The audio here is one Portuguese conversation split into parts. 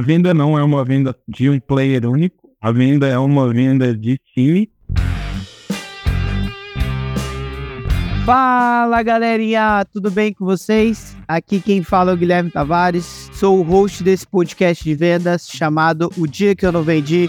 A venda não é uma venda de um player único, a venda é uma venda de time. Fala galerinha, tudo bem com vocês? Aqui quem fala é o Guilherme Tavares, sou o host desse podcast de vendas chamado O Dia Que Eu Não Vendi.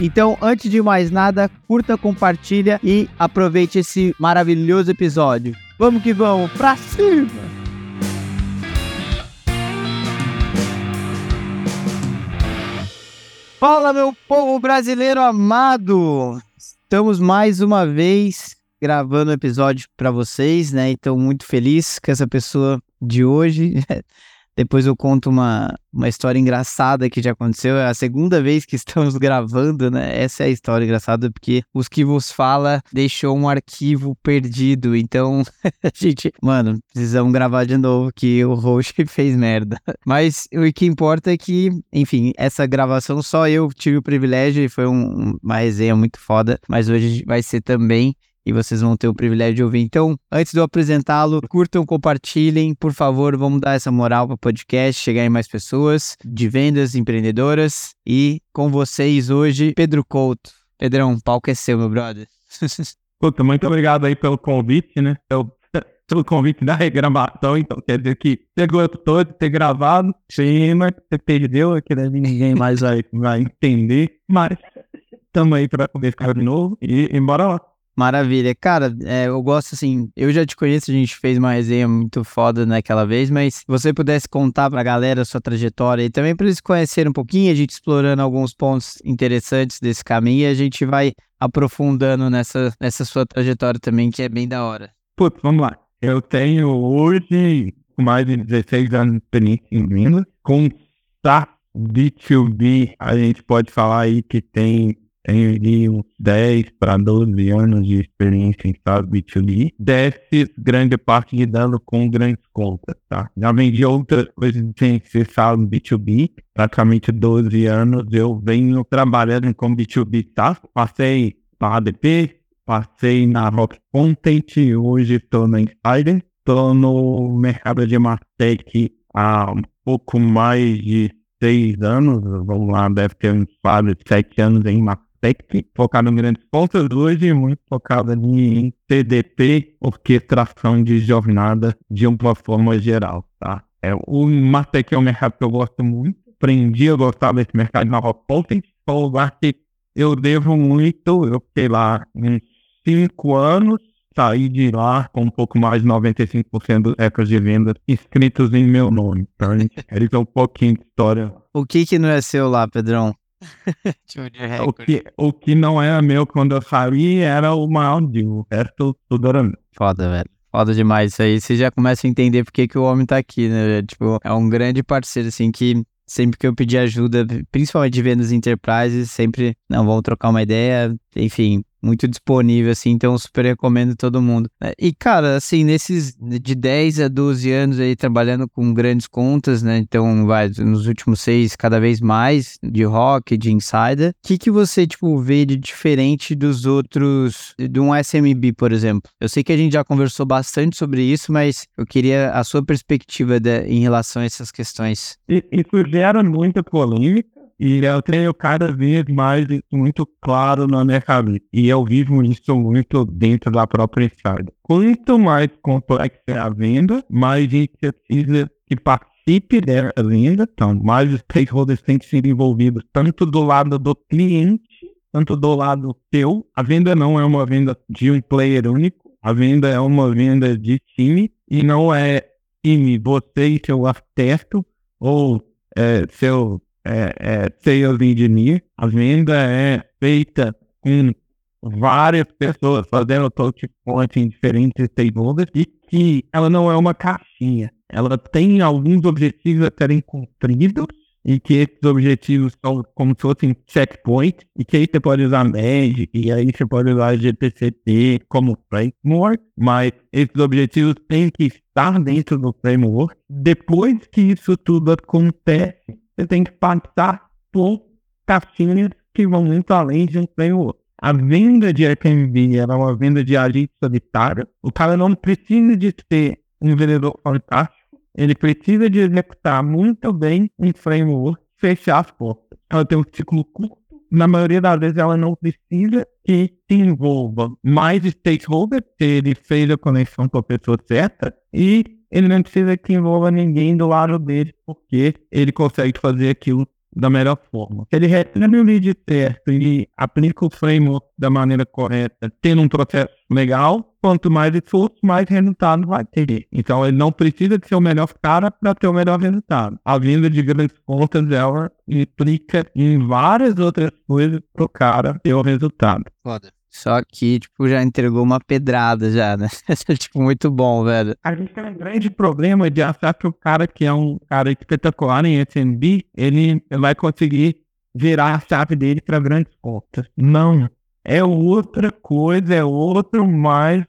Então, antes de mais nada, curta, compartilha e aproveite esse maravilhoso episódio. Vamos que vamos, pra cima! Fala, meu povo brasileiro amado! Estamos mais uma vez gravando um episódio para vocês, né? Então, muito feliz com essa pessoa de hoje. Depois eu conto uma, uma história engraçada que já aconteceu. É a segunda vez que estamos gravando, né? Essa é a história engraçada, porque os que vos fala deixou um arquivo perdido. Então, a gente, mano, precisamos gravar de novo que o host fez merda. Mas o que importa é que, enfim, essa gravação só eu tive o privilégio e foi um, uma resenha muito foda. Mas hoje vai ser também e vocês vão ter o privilégio de ouvir. Então, antes de eu apresentá-lo, curtam, compartilhem, por favor, vamos dar essa moral para o podcast, chegar em mais pessoas de vendas empreendedoras. E com vocês hoje, Pedro Couto. Pedrão, o palco é seu, meu brother. Puta, muito obrigado aí pelo convite, né? Pelo, pelo convite da regravação, então quer dizer que gostou de ter gravado, sim, mas você perdeu, que ninguém mais vai, vai entender, mas estamos aí para poder ficar de novo e, e bora lá. Maravilha. Cara, é, eu gosto assim, eu já te conheço, a gente fez uma resenha muito foda naquela vez, mas se você pudesse contar pra galera a sua trajetória e também para eles conhecerem um pouquinho, a gente explorando alguns pontos interessantes desse caminho e a gente vai aprofundando nessa, nessa sua trajetória também, que é bem da hora. Putz, vamos lá. Eu tenho hoje mais de 16 anos de experiência em vendas, com SaaS B2B, a gente pode falar aí que tem tenho de uns 10 para 12 anos de experiência em SaaS B2B. Desses, grande parte lidando com grandes contas, tá? Já vendi outras coisas sem ser SaaS B2B. Praticamente 12 anos eu venho trabalhando com B2B SaaS. Passei na ADP, passei na Rock Content, hoje estou na Insider. Estou no mercado de Martech há um pouco mais de seis anos, vamos lá, deve ter uns quase sete anos em Martech Tech, focado em grandes pontas, hoje muito focado em TDP, orquestração de jornada de uma forma geral, tá? É, o Martech é um mercado que eu gosto muito, aprendi a gostar desse mercado na Rock Potent, é um lugar que eu devo muito, eu fiquei lá uns cinco anos, saí de lá com um pouco mais de 95% dos recordes de vendas inscritos em meu nome. Então, eles um pouquinho de história. O que que não é seu lá, Pedrão? o, que, o que não era meu quando eu saí era o maior O resto tudo era meu. Foda, velho. Foda demais isso aí. Você já começa a entender porque que o homem tá aqui, né? Tipo, é um grande parceiro, assim, que sempre que eu pedi ajuda, principalmente de vendas enterprises, sempre, não, vamos trocar uma ideia, enfim, muito disponível, assim, então super recomendo todo mundo. É, e, cara, assim, nesses de 10 a 12 anos aí trabalhando com grandes contas, né? Então, vai, nos últimos seis, cada vez mais de rock, de insider. O que, que você, tipo, vê de diferente dos outros, de um SMB, por exemplo? Eu sei que a gente já conversou bastante sobre isso, mas eu queria a sua perspectiva de, em relação a essas questões. Isso gera muita polêmica e eu tenho cada vez mais isso muito claro na minha cabeça. E eu vivo isso muito dentro da própria estrada. Quanto mais complexa é a venda, mais a gente precisa que participe dessa venda. Então, mais os stakeholders têm que ser envolvidos, tanto do lado do cliente, tanto do lado teu. A venda não é uma venda de um player único. A venda é uma venda de time. E não é time, você e seu arquiteto, ou é, seu é, é sales engineer. A venda é feita com várias pessoas fazendo touch point em diferentes stakeholders e que ela não é uma caixinha. Ela tem alguns objetivos a serem cumpridos e que esses objetivos são como se fossem checkpoints, e que aí você pode usar Magic, e aí você pode usar GTCT como framework, mas esses objetivos têm que estar dentro do framework. Depois que isso tudo acontece, você tem que passar por caixinhas que vão muito além de um framework. A venda de FMV era uma venda de agente solitário. O cara não precisa de ser um vendedor fantástico ele precisa de executar muito bem um framework, fechar as portas. Ela tem um ciclo curto. Na maioria das vezes, ela não precisa que se envolva mais stakeholders, que ele fez a conexão com a pessoa certa, e ele não precisa que envolva ninguém do lado dele, porque ele consegue fazer aquilo da melhor forma. Se ele recebe o lead certo e aplica o framework da maneira correta, tendo um processo legal, quanto mais esforço, mais resultado vai ter. Então ele não precisa de ser o melhor cara para ter o melhor resultado. A venda de grandes contas ela implica em várias outras coisas para o cara ter o resultado. Foda. Só que, tipo, já entregou uma pedrada já, né? tipo, muito bom, velho. A gente tem um grande problema de achar que o cara que é um cara espetacular em SMB, ele vai conseguir virar a chave dele para grandes contas. Não. É outra coisa, é outro mais,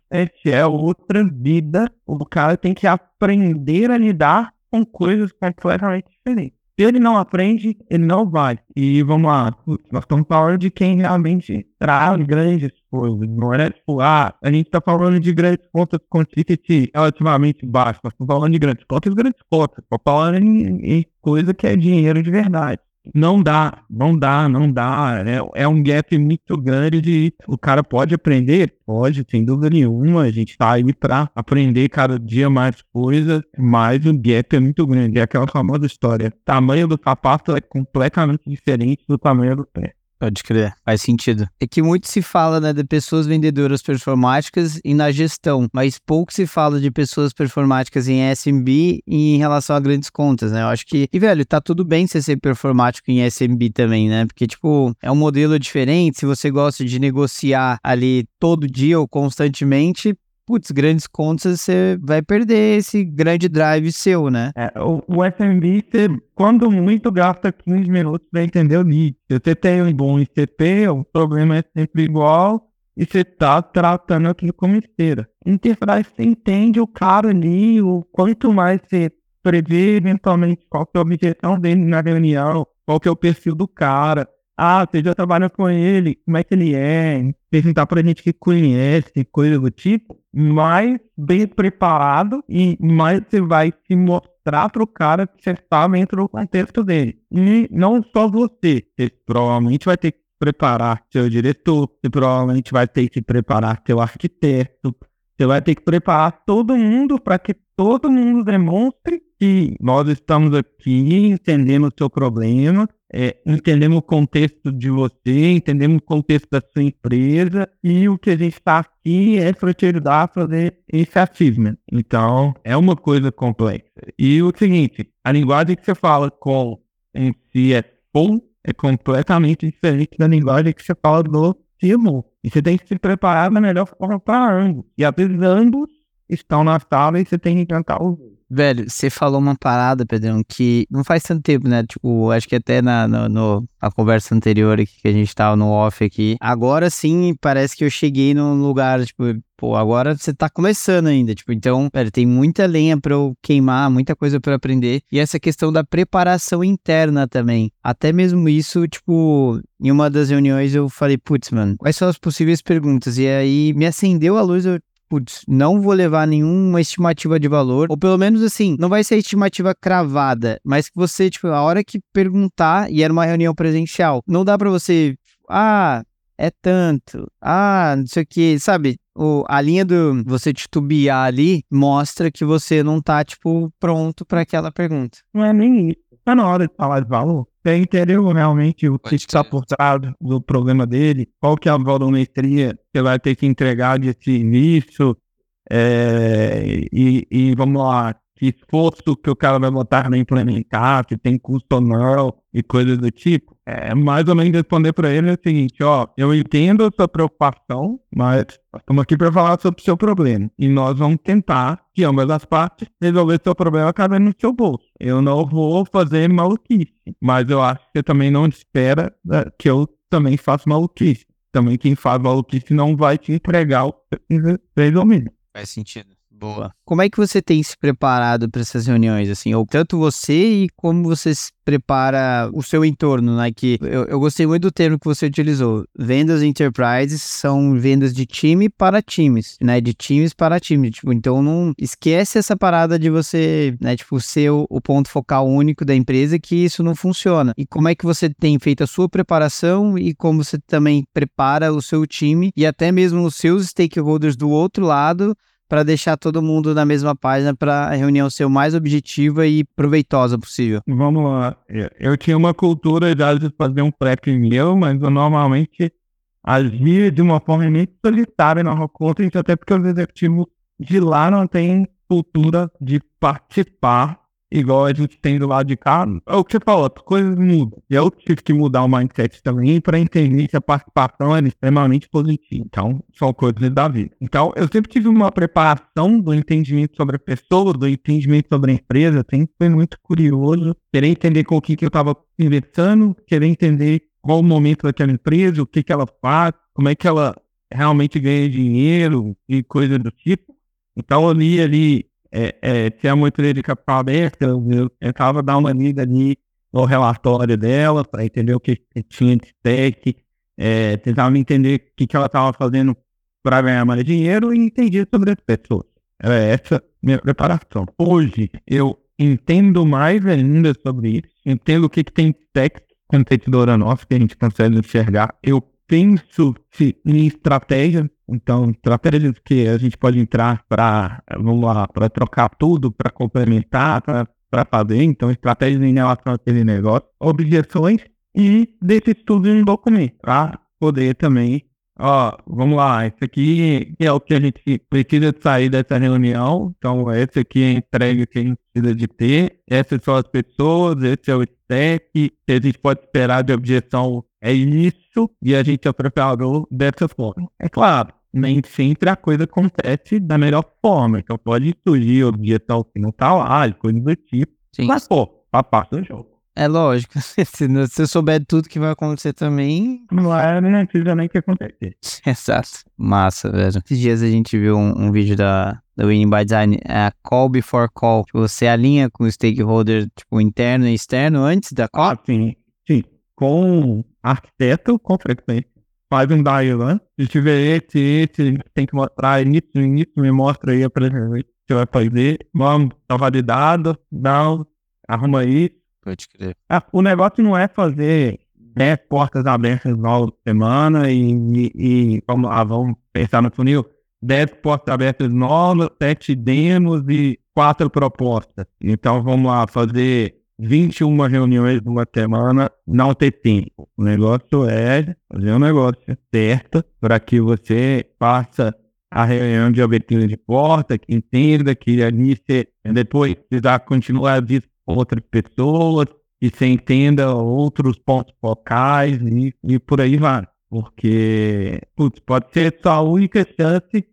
é outra vida. O cara tem que aprender a lidar com coisas completamente diferentes. Se ele não aprende, ele não vai. E vamos lá, nós estamos falando de quem realmente traz grandes coisas. Não é tipo, ah, a gente está falando de grandes contas com ticket relativamente baixo. Nós estamos falando de grandes contas grandes contas. Estou falando em, em coisa que é dinheiro de verdade. Não dá, não dá, não dá. É, é um gap muito grande de o cara pode aprender? Pode, sem dúvida nenhuma. A gente tá aí para aprender cada dia mais coisas, mas o gap é muito grande. É aquela famosa história. Tamanho do sapato é completamente diferente do tamanho do pé. Pode crer, faz sentido. É que muito se fala né, de pessoas vendedoras performáticas e na gestão, mas pouco se fala de pessoas performáticas em SMB e em relação a grandes contas, né? Eu acho que, e velho, tá tudo bem você ser performático em SMB também, né? Porque, tipo, é um modelo diferente. Se você gosta de negociar ali todo dia ou constantemente, putz, grandes contas, você vai perder esse grande drive seu, né? É, o, o SMB, você, quando muito, gasta 15 minutos para entender o lead. Se você tem um bom ICP, o problema é sempre igual e você está tratando aquilo como esteira. Enterprise, você entende o cara ali, o quanto mais você prevê eventualmente qual que é a objeção dele na reunião, qual que é o perfil do cara, ah, você já trabalha com ele, como é que ele é, perguntar pra gente que conhece, coisa do tipo, mais bem preparado e mais você vai se mostrar pro cara que você está dentro do contexto dele. E não só você, você provavelmente vai ter que preparar seu diretor, você provavelmente vai ter que preparar seu arquiteto, você vai ter que preparar todo mundo para que todo mundo demonstre que nós estamos aqui entendendo o seu problema, é, entendemos o contexto de você, entendemos o contexto da sua empresa e o que a gente está aqui é para te ajudar a fazer esse achievement. Então, é uma coisa complexa. E o seguinte, a linguagem que você fala com em CFO é completamente diferente da linguagem que você fala do CMO. E você tem que se preparar da melhor forma para ambos. E às vezes ambos estão na sala e você tem que cantar os dois. Velho, você falou uma parada, Pedrão, que não faz tanto tempo, né? Tipo, acho que até na no, no, a conversa anterior aqui, que a gente tava no off aqui. Agora sim, parece que eu cheguei num lugar, tipo, pô, agora você tá começando ainda, tipo, então, velho, tem muita lenha para eu queimar, muita coisa para aprender. E essa questão da preparação interna também. Até mesmo isso, tipo, em uma das reuniões eu falei, putz, mano, quais são as possíveis perguntas? E aí me acendeu a luz, eu putz, não vou levar nenhuma estimativa de valor, ou pelo menos assim, não vai ser estimativa cravada, mas que você, tipo, a hora que perguntar, e era uma reunião presencial, não dá para você, ah, é tanto, ah, não sei o que, sabe? O, a linha do você titubear ali mostra que você não tá, tipo, pronto para aquela pergunta. Não é nem Tá na hora de falar de valor. Você entendeu realmente o que está por trás do problema dele? Qual que é a volumetria que vai ter que entregar de serviço? É, e, e, vamos lá, esforço que o cara vai botar para implementar, se tem custo não e coisas do tipo. É mais ou menos responder para ele o seguinte, ó, eu entendo a sua preocupação, mas estamos aqui para falar sobre o seu problema. E nós vamos tentar, que ambas as partes, resolver seu problema cabendo no seu bolso. Eu não vou fazer maluquice, mas eu acho que você também não espera né, que eu também faça maluquice. Também quem faz maluquice não vai te entregar o que você ou menos. Faz sentido. Boa. Como é que você tem se preparado para essas reuniões, assim? Ou tanto você e como você se prepara o seu entorno, né? Que eu, eu gostei muito do termo que você utilizou. Vendas enterprises são vendas de time para times, né? De times para times. Tipo, então não esquece essa parada de você, né? Tipo, ser o, o ponto focal único da empresa, que isso não funciona. E como é que você tem feito a sua preparação e como você também prepara o seu time e até mesmo os seus stakeholders do outro lado para deixar todo mundo na mesma página para a reunião ser o mais objetiva e proveitosa possível? Vamos lá. Eu tinha uma cultura de fazer um prep meu, mas eu normalmente agia de uma forma muito solitária na Rockcontent, até porque os executivos de lá não têm cultura de participar igual a gente tem do lado de cá, é o que você falou, as coisas mudam. E eu tive que mudar o mindset também para entender que a participação era extremamente positiva. Então, são coisas da vida. Então, eu sempre tive uma preparação do entendimento sobre a pessoa, do entendimento sobre a empresa, sempre foi muito curioso, querer entender com o que, que eu estava conversando, querer entender qual o momento daquela empresa, o que, que ela faz, como é que ela realmente ganha dinheiro e coisas do tipo. Então, eu li ali é, é, tinha muito de capital aberto, eu tentava dar uma lida ali no relatório dela para entender o que, que tinha de tech, é, tentava entender o que, que ela estava fazendo para ganhar mais dinheiro e entendia sobre as pessoas. Era essa minha preparação. Hoje eu entendo mais ainda sobre isso, entendo o que, que tem de tech competidora nossa que a gente consegue enxergar. Eu penso em estratégias então, estratégias que a gente pode entrar para, vamos lá, para trocar tudo, para complementar, para fazer. Então, estratégias em relação àquele negócio, objeções e desse tudo em um documento, para poder também, ó, vamos lá, esse aqui é o que a gente precisa sair dessa reunião. Então, esse aqui é a entrega que a gente precisa de ter. Essas são as pessoas, esse é o stack, que a gente pode esperar de objeção é isso e a gente preparado dessa forma. É claro, nem sempre a coisa acontece da melhor forma. Então pode surgir objeção que não tá lá, coisa do tipo. Sim. Mas, pô, a parte do jogo. É lógico. se você souber tudo que vai acontecer também. Não é nem precisa nem que acontecer. Exato. Massa, velho. Esses dias a gente viu um, um vídeo da, da Winning by Design, é a call before call. Você alinha com o stakeholder, tipo, interno e externo antes da call? Ah, sim. Sim. Com arquiteto, com frequência, faz um diagram, se tiver esse, esse, tem que mostrar isso, isso, me mostra aí a presença que você vai fazer, vamos, tá validado, não, arruma isso. Pode crer. Ah, o negócio não é fazer 10 portas abertas nova semana e, e, e vamos lá, vamos pensar no funil, 10 portas abertas novas, 7 demos e 4 propostas. Então vamos lá, fazer 21 reuniões numa semana, não ter tempo. O negócio é fazer um negócio certo para que você faça a reunião de abertura de porta, que entenda que ali você depois precisar continuar a outras pessoas, que você entenda outros pontos focais e, e por aí vai. Porque putz, pode ser sua única chance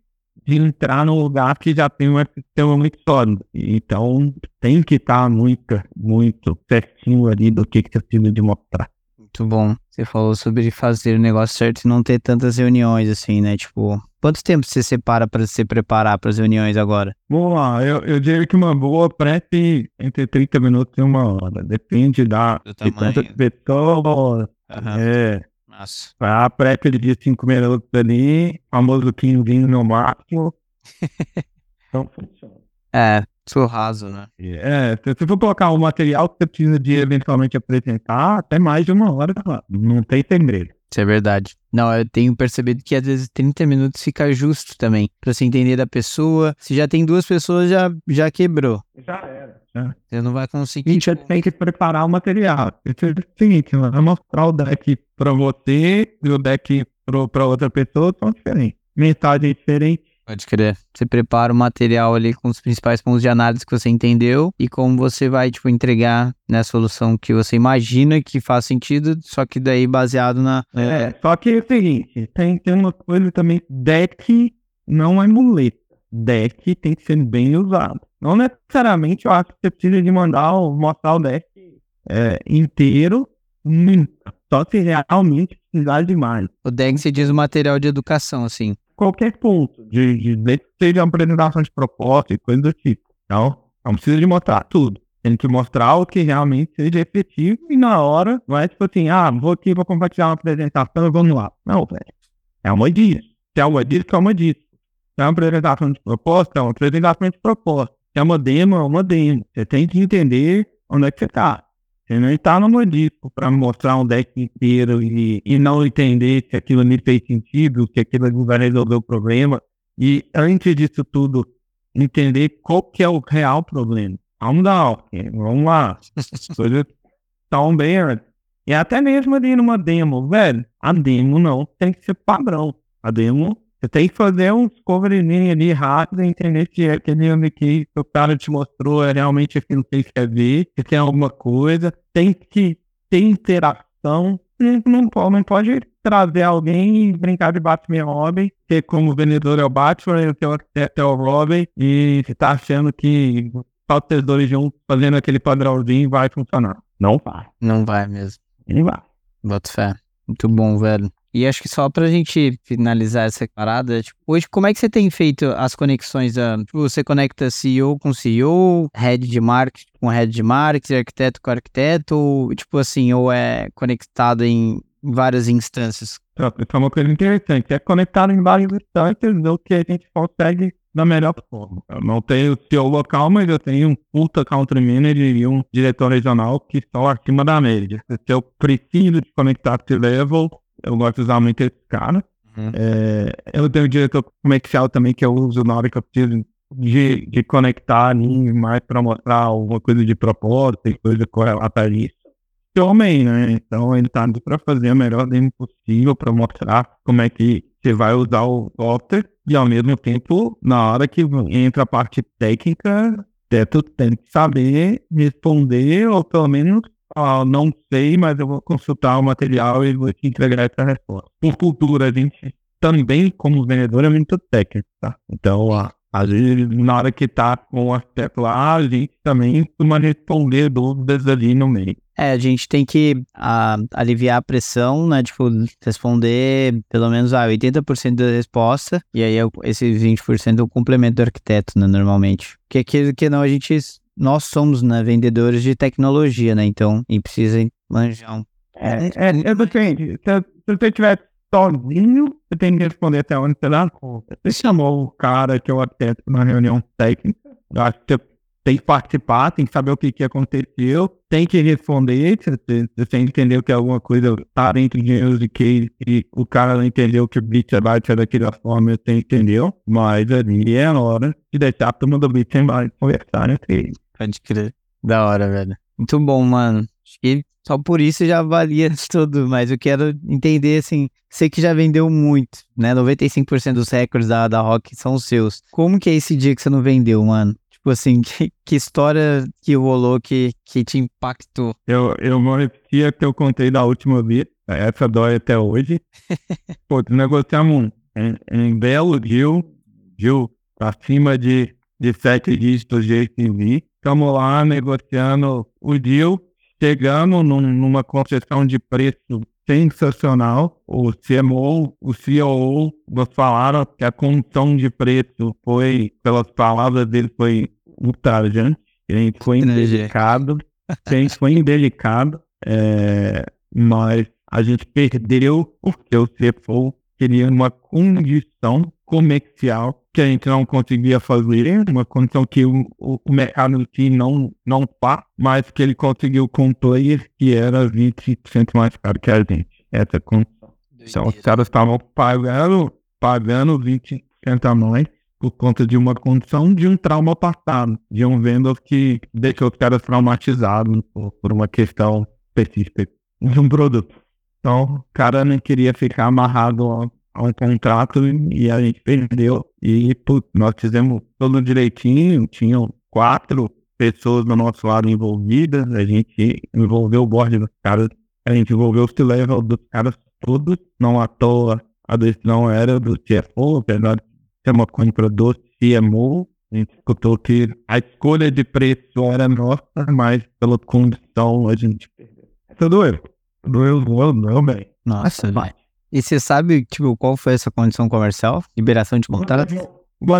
de entrar num lugar que já tem um sistema muito sólido. Então, tem que estar muito, muito certinho ali do que, que você precisa de mostrar. Muito bom. Você falou sobre fazer o negócio certo e não ter tantas reuniões assim, né? Tipo, quanto tempo você separa para se preparar para as reuniões agora? Vamos lá, eu, eu diria que uma boa prep entre 30 minutos e uma hora. Depende da de quantas pessoas. Uhum. É, nossa. A prep de 5 minutos ali, famoso 15 no máximo. então funciona. É, sou raso, né? É, se você for colocar o material que você precisa de eventualmente apresentar, até mais de uma hora, não tem segredo. Isso é verdade. Não, eu tenho percebido que às vezes 30 minutos fica justo também, pra você entender da pessoa. Se já tem duas pessoas, já, já quebrou. Já era. Já. Você não vai conseguir. A gente já tem que preparar o material. É o seguinte, vai mostrar o deck pra você e o deck pra outra pessoa são diferentes. Mensagem é diferente, Pode crer. Você prepara o material ali com os principais pontos de análise que você entendeu e como você vai, tipo, entregar né, solução que você imagina que faz sentido, só que daí baseado na... É, só que é o seguinte, tem, tem uma coisa também, deck não é muleta. Deck tem que ser bem usado. Não necessariamente eu acho que você precisa de mandar mostrar o deck é, inteiro, só se realmente precisar de mais. O deck se diz o material de educação, assim qualquer ponto, de, de, de seja apresentação de proposta e coisa do tipo. Então, não precisa de mostrar tudo. Tem que mostrar o que realmente seja efetivo e na hora, não é tipo assim, ah, vou aqui, vou compartilhar uma apresentação, vamos lá. Não, velho. É uma disso. Se é uma disso, é uma disso. Se é uma apresentação de proposta, é uma apresentação de proposta. Se é uma demo, é uma demo. Você tem que entender onde é que você está. Você não está no modisco para mostrar um deck inteiro e, e não entender se aquilo ali fez sentido, se aquilo vai resolver o problema. E antes disso tudo, entender qual que é o real problema. Vamos dar, vamos lá. As coisas estão bem E até mesmo ali numa demo, velho, a demo não tem que ser padrão. A demo você tem que fazer um discoveryzinho ali rápido, entender se aquele ano que o cara te mostrou é realmente aquilo que ele quer ver, se tem alguma coisa. Tem que ter interação. Não pode, não pode trazer alguém e brincar de Batman Robin, que como vendedor é o Batman, e o teu arquiteto é o Robin, e você tá achando que só os dois juntos fazendo aquele padrãozinho vai funcionar. Não vai. Não vai mesmo. Não vai. Bota fé. Muito bom, velho. E acho que só pra gente finalizar essa parada, tipo, hoje como é que você tem feito as conexões? Uh, tipo, você conecta CEO com CEO, head de marketing com head de marketing, arquiteto com arquiteto, ou, tipo assim, ou é conectado em várias instâncias? É uma coisa interessante, é conectado em várias instâncias o que a gente consegue da melhor forma. Eu não tenho CEO local, mas eu tenho um puta country manager e um diretor regional que estão acima da média. Se eu preciso de conectar C-level, eu gosto de usar muito esse cara. Uhum. É, eu tenho um diretor comercial também que eu uso na hora que eu preciso de, de conectar mais para mostrar alguma coisa de propósito e coisa correlata a isso. Homem, né? Então ele tá para fazer o melhor dele possível para mostrar como é que você vai usar o software e ao mesmo tempo, na hora que entra a parte técnica, tu tem que saber responder ou pelo menos ah, não sei, mas eu vou consultar o material e vou te entregar essa resposta. Por cultura, a gente também, como vendedor, é muito técnico, tá? Então, ah, às vezes, na hora que tá com o aspecto lá, a gente também costuma responder dúvidas ali no meio. É, a gente tem que aliviar a pressão, né? Tipo, responder pelo menos ah, 80% da resposta, e aí esse 20% é o complemento do arquiteto, né? Normalmente. Porque aquilo que não, a gente nós somos né, vendedores de tecnologia, né? Então, e precisa manjar um. É, é, é depende. Se, se você estiver sozinho, você tem que responder até onde você dá. Você chamou o cara que é o arquiteto na reunião técnica. Eu acho que você tem que participar, tem que saber o que, que aconteceu, tem que responder, se você, entendeu que alguma coisa está dentro de de que e o cara não entendeu que o Blitz vai ser daquela forma, você entendeu, mas ali é a hora de deixar todo mundo do Blitz conversar entre eles. Pode crer. Da hora, velho. Muito bom, mano. Acho que só por isso já valia tudo, mas eu quero entender, assim, sei que já vendeu muito, né? 95% dos recordes da, da Rock são seus. Como que é esse dia que você não vendeu, mano? Tipo assim, que, que história que rolou que, que te impactou? Eu, eu vou repetir a que eu contei da última vez, essa dói até hoje. Pô, negociamos em, em Belo Rio, Rio, acima de, de sete dígitos de ACV, Estamos lá negociando o deal, chegamos num, numa concessão de preço sensacional. O CMO, o CEO nos falaram que a condição de preço foi, pelas palavras dele, foi ultrajante. Gente foi indelicado. Gente foi indelicado. É, mas a gente perdeu porque o CFO queria uma condição comercial que a gente não conseguia fazer, uma condição que o, o, o mercado em si não, não pá, mas que ele conseguiu com um player que era 20% mais caro que a gente. Essa condição. Então os caras estavam pagando, pagando 20% a mais por conta de uma condição de um trauma passado, de um vendedor que deixou os caras traumatizados por, por uma questão específica de um produto. Então, o cara não queria ficar amarrado a um contrato e a gente perdeu. E putz, nós fizemos tudo direitinho, tinham quatro pessoas do nosso lado envolvidas, a gente envolveu o board dos caras, a gente envolveu o C-level dos caras todos, não à toa a decisão era do CFO, apesar de ser uma compra do CMO, a gente escutou que a escolha de preço era nossa, mas pela condição a gente perdeu. Isso doeu. Doeu, doeu, doeu bem. Nossa, velho. E você sabe, tipo, qual foi essa condição comercial? Liberação de contrato?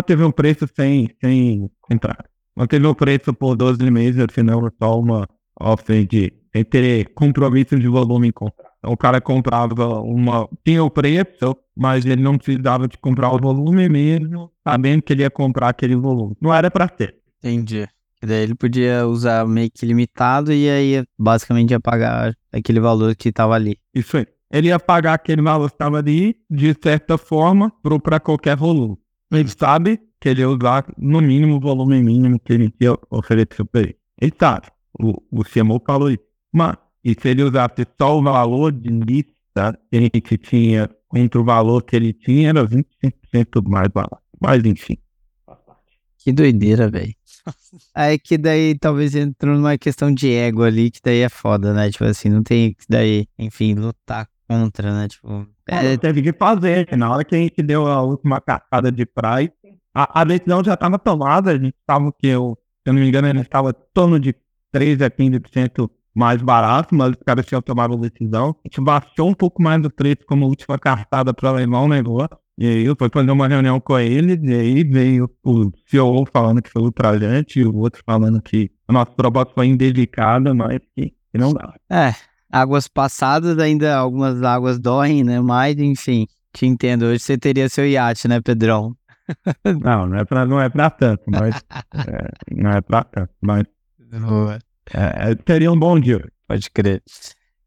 Teve um preço sem, sem entrar. Teve um preço por 12 meses, afinal, só uma oferta de ter compromisso de volume em contrato. O cara comprava uma. Tinha o preço, mas ele não precisava de comprar o volume mesmo, sabendo que ele ia comprar aquele volume. Não era para ser. Entendi. E daí ele podia usar meio que limitado e aí basicamente ia pagar aquele valor que estava ali. Isso aí. Ele ia pagar aquele valor que estava ali, de certa forma, para qualquer volume. Ele sabe que ele ia usar no mínimo o volume mínimo que ele ia oferecer para ele. Ele sabe. O, o CMO falou isso. Mas e se ele usasse só o valor de lista que a gente tinha contra o valor que ele tinha, era 25% mais barato. Mas enfim. Que doideira, velho. É que daí talvez entrou numa questão de ego ali, que daí é foda, né? Tipo assim, não tem que daí, enfim, lutar contra, né? Tipo. É... Teve que fazer, na hora que a gente deu a última cartada de praia, a, a decisão já estava tomada, a gente estava que eu, se eu não me engano, ele estava em torno de 13 a 15% mais barato, mas os caras tinham tomado a decisão. A gente baixou um pouco mais do preço como última cartada para levar o negócio. E aí eu fui fazer uma reunião com eles, e aí veio o CEO falando que foi ultrajante, e o outro falando que a nossa proposta foi indelicada, mas que, que não dá. É, águas passadas ainda, algumas águas doem, né? Mas, enfim, te entendo. Hoje você teria seu iate, né, Pedrão? não, não é pra, não é pra tanto, mas... é, não é pra tanto, mas... Boa. É, é, teria um bom dia. Pode crer.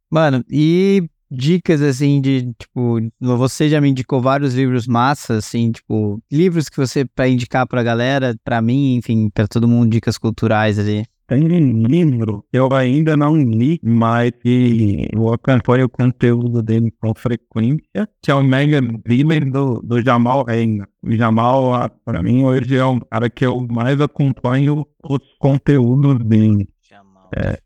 Mano, e dicas assim de, tipo, você já me indicou vários livros massas, assim, tipo, livros que você para indicar pra galera, pra mim, enfim, pra todo mundo, dicas culturais ali. Tem um livro que eu ainda não li, mas que eu acompanho o conteúdo dele com frequência, que é o Mega Villain do, do Jamal Reina. O Jamal, para mim, hoje é o cara que eu mais acompanho os conteúdos dele. É,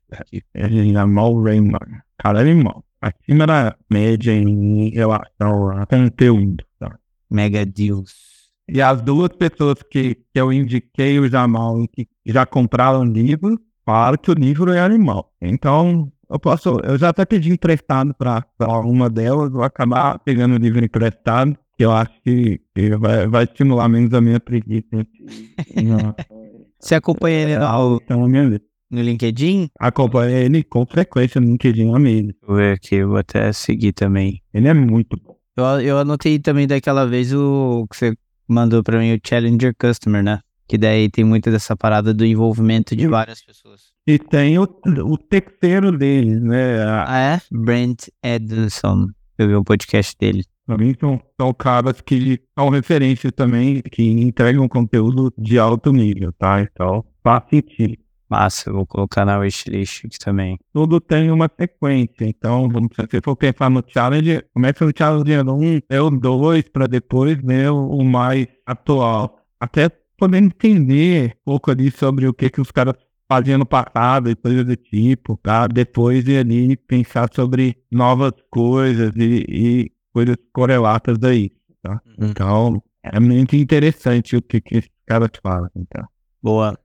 é Jamal Raymond. Cara, é animal. Acima da média em relação a conteúdo. Tá? Mega Deals. E as duas pessoas que, que eu indiquei o Jamal que já compraram livro, falaram que o livro é animal. Então, eu posso, eu já até pedi emprestado para uma delas, vou acabar pegando o livro emprestado, que eu acho que, que vai, vai estimular menos a minha preguiça. Você acompanha ele ao... Então, a minha vida no LinkedIn? Acompanha ele com frequência no LinkedIn amigo. Vou ver aqui, eu vou até seguir também. Ele é muito bom. Eu, eu anotei também daquela vez o que você mandou pra mim, o Challenger Customer, né? Que daí tem muito dessa parada do envolvimento de várias pessoas. E tem o, o terceiro deles, né? Ah, é? Brent Edson. Eu vi o podcast dele. Pra mim são, são caras que são referências também, que entregam conteúdo de alto nível, tá? Então faz sentido. Massa, vou colocar na wishlist aqui também. Tudo tem uma sequência, então se você for pensar no challenge, começa no challenge 1, é o 2, para depois ver o mais atual. Até poder entender um pouco ali sobre o que, que os caras faziam no passado e coisas do tipo, tá? Depois de ali pensar sobre novas coisas e, e coisas correlatas daí, tá? Uhum. Então, é muito interessante o que, que esses caras falam, então. Boa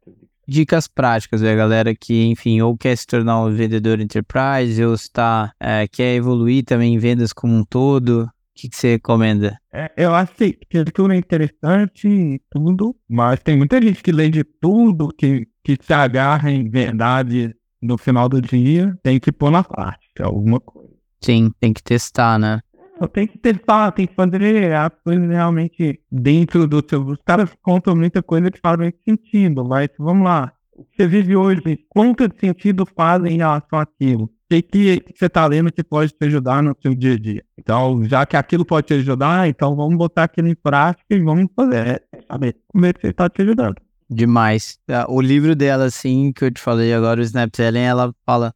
dicas práticas, né, galera que, enfim, ou quer se tornar um vendedor enterprise, ou está, é, quer evoluir também em vendas como um todo. O que, que você recomenda? É, eu acho que tudo é interessante, tudo, mas tem muita gente que lê de tudo, que, que se agarra em verdade no final do dia, tem que pôr na prática alguma coisa. Sim, tem que testar, né? Tem que testar, tem que fazer as coisas realmente dentro do seu. Os caras contam muita coisa que faz muito sentido, mas vamos lá. O que você vive hoje, quanto sentido fazem em relação àquilo? O que, você está lendo que pode te ajudar no seu dia a dia? Então, já que aquilo pode te ajudar, então vamos botar aquilo em prática e vamos fazer, saber como é que você está te ajudando. Demais. Ah, o livro dela, assim, que eu te falei agora, o Snap Selling, ela fala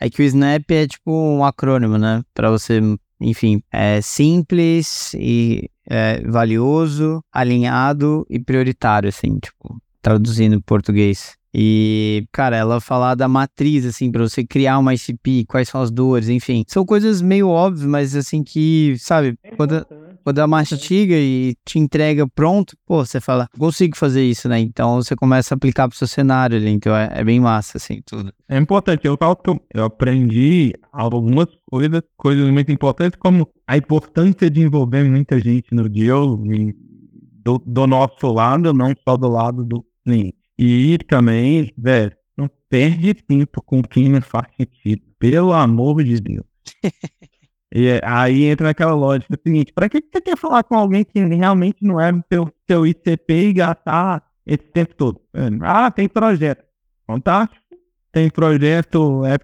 é que o Snap é tipo um acrônimo, né? Para você enfim, é simples e é, valioso, alinhado e prioritário, assim, tipo, traduzindo em português. E, cara, ela falar da matriz, assim, para você criar uma ICP, quais são as dores, enfim. São coisas meio óbvias, mas assim que, sabe, quando, quando a mastiga e te entrega pronto, pô, você fala, consigo fazer isso, né? Então você começa a aplicar pro seu cenário ali, então é, é bem massa, assim, tudo. É importante, eu, eu aprendi algumas coisas, coisas muito importantes, como a importância de envolver muita gente no deal, do, do nosso lado, não só do lado do cliente. E também, velho, não perde tempo com quem não faz sentido. Pelo amor de Deus. e aí entra naquela lógica seguinte: para que você quer falar com alguém que realmente não é seu, seu ICP e gastar esse tempo todo? Ah, tem projeto. Fantástico. Tem projeto, é,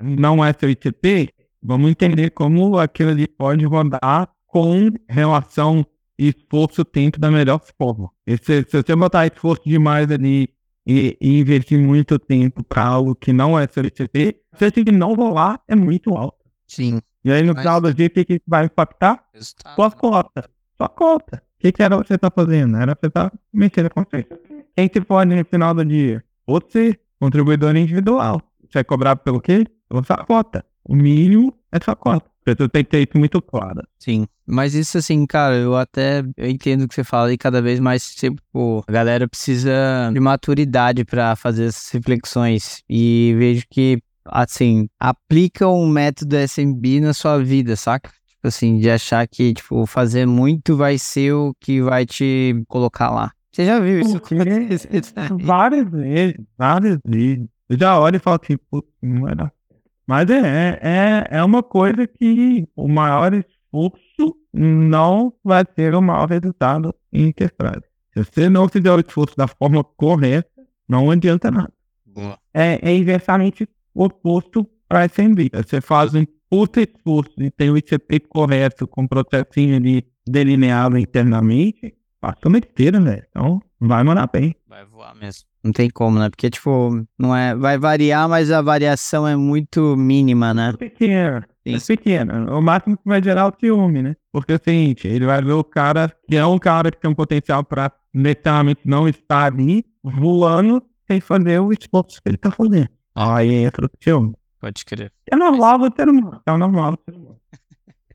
não é seu ICP? Vamos entender como aquilo ali pode rodar com relação esforço tempo da melhor forma. E se, se você botar esforço demais ali e, e investir muito tempo para algo que não é a chance de não rolar é muito alta. Sim. E aí no Mas... final do dia, o que, que vai impactar? Sua cota. Sua cota. O que, que era você estar tá fazendo? Era você estar tá mexendo com você. Quem se pode no final do dia? Você, contribuidor individual. Você é cobrado pelo quê? Pela sua cota. O mínimo é sua cota. Você tem que ter isso muito claro. Sim. Mas isso assim, cara, eu até eu entendo o que você fala e cada vez mais tipo, a galera precisa de maturidade para fazer essas reflexões e vejo que assim, aplica um método SMB na sua vida, saca? Tipo assim, de achar que tipo fazer muito vai ser o que vai te colocar lá. Você já viu isso? várias vezes, várias vezes. Eu já olho e falo assim, putz, não era. Mas é, é, é uma coisa que o maior esforço não vai ter o maior resultado em Interstrade. Se você não fizer o esforço da forma correta, não adianta nada. É, é inversamente oposto para SMB. Você faz um puta esforço e tem o ICP correto, com o processinho ali delineado internamente, passa uma esteira, né? Então, vai mandar bem. Vai voar mesmo. Não tem como, né? Porque, tipo, não é. Vai variar, mas a variação é muito mínima, né? É pequena. É pequena. O máximo que vai gerar é o ciúme, né? Porque é o seguinte, ele vai ver o cara que é um cara que tem um potencial para necessariamente não estar ali voando sem fazer o esforço que ele tá fazendo. Aí entra o ciúme. Pode crer. É normal do ser humano. É normal do ser humano.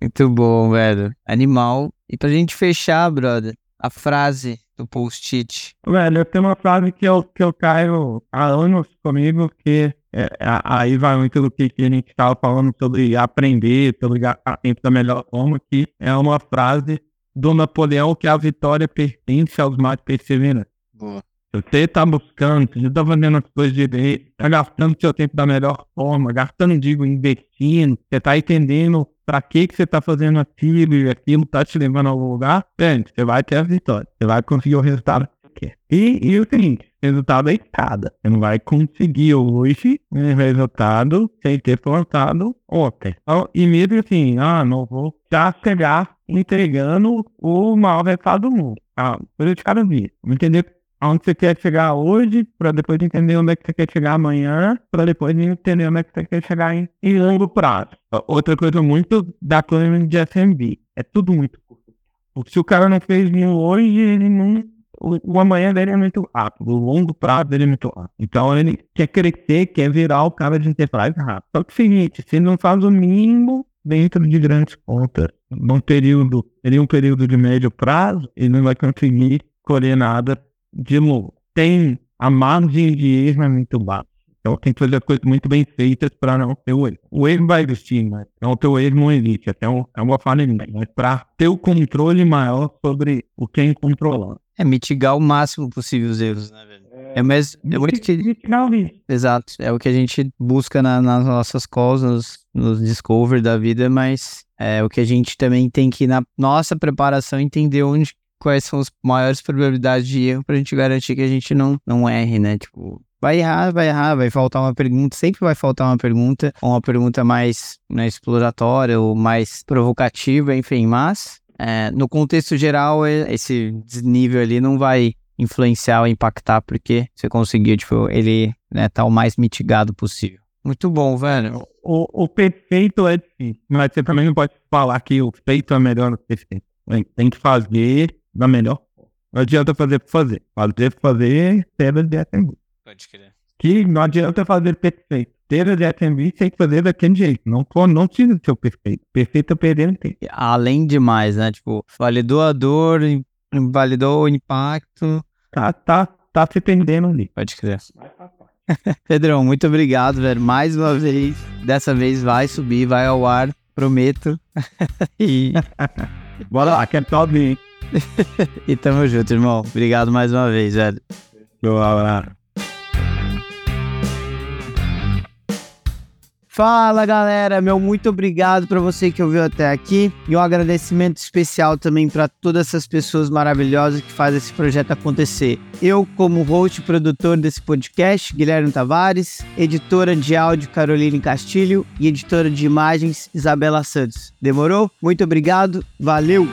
Muito bom, velho. Animal. E pra gente fechar, brother, a frase do post-it? Velho, eu tenho uma frase que eu, que eu caio há anos comigo, que é, aí vai muito do que, que a gente estava falando sobre aprender, sobre gastar tempo da melhor forma, que é uma frase do Napoleão que a vitória pertence aos mais perseverantes. Boa. Você está buscando, você está fazendo as coisas direito, está gastando seu tempo da melhor forma, gastando, digo, investindo, você está entendendo para que, que você está fazendo aquilo e aquilo está te levando a algum lugar, bem, você vai ter a vitória, você vai conseguir o resultado que você quer. E, e o seguinte, resultado é escada. Você não vai conseguir hoje um resultado sem ter plantado ontem. Então, e mesmo assim, ah, não vou já chegar entregando o maior resultado do mundo. Ah, coisa de cada dia. Vamos entender aonde você quer chegar hoje, para depois entender onde é que você quer chegar amanhã, para depois entender onde é que você quer chegar em, em longo prazo. Outra coisa muito da coisa de SMB, é tudo muito curto. Porque se o cara não fez nenhum hoje, ele não. O, o, amanhã dele é muito rápido, o longo prazo dele é muito rápido. Então ele quer crescer, quer virar o cara de enterprise rápido. Só que é o seguinte, se ele não faz o mínimo dentro de grandes contas, num período, em um período de médio prazo, ele não vai conseguir colher nada de novo, tem a margem de erro é muito baixa. Então tem que fazer as coisas muito bem feitas para não ter o erro. O erro vai existir, mas ter o erro não existe. Até um, é uma falha minha, mas para ter o controle maior sobre o que é controlando. É mitigar o máximo possível os erros, né, velho? É, mas é muito que. Exato. É o que a gente busca na, nas nossas calls, nos, nos discover da vida, mas é o que a gente também tem que, na nossa preparação, entender onde quais são as maiores probabilidades de erro pra gente garantir que a gente não, não erre, né? Tipo, vai errar, vai errar, vai faltar uma pergunta, sempre vai faltar uma pergunta, ou uma pergunta mais né, exploratória ou mais provocativa, enfim, mas é, no contexto geral, esse nível ali não vai influenciar ou impactar, porque você conseguiu, tipo, ele né, tá o mais mitigado possível. Muito bom, velho. o, o perfeito é difícil, mas você também não pode falar que o feito é melhor do que o perfeito. Tem que fazer da melhor forma. Não adianta fazer por fazer. Fazer por fazer, pedra de SMB. Pode crer. Que não adianta fazer perfeito. Pedra de SMB tem que fazer daquele jeito. Não, for, não precisa ser o perfeito. Perfeito é perdendo tempo. Além demais, né? Tipo, validou a dor, validou o impacto. Tá, tá, tá se perdendo ali. Pode crer. Pedrão, muito obrigado, velho. Mais uma vez. Dessa vez vai subir, vai ao ar, prometo. e... Bora lá, quer top, e tamo junto, irmão. Obrigado mais uma vez, velho. Meu abraço. Fala galera, meu muito obrigado para você que ouviu até aqui e um agradecimento especial também para todas essas pessoas maravilhosas que fazem esse projeto acontecer. Eu, como host e produtor desse podcast, Guilherme Tavares, editora de áudio Caroline Castilho e editora de imagens Isabela Santos. Demorou? Muito obrigado, valeu!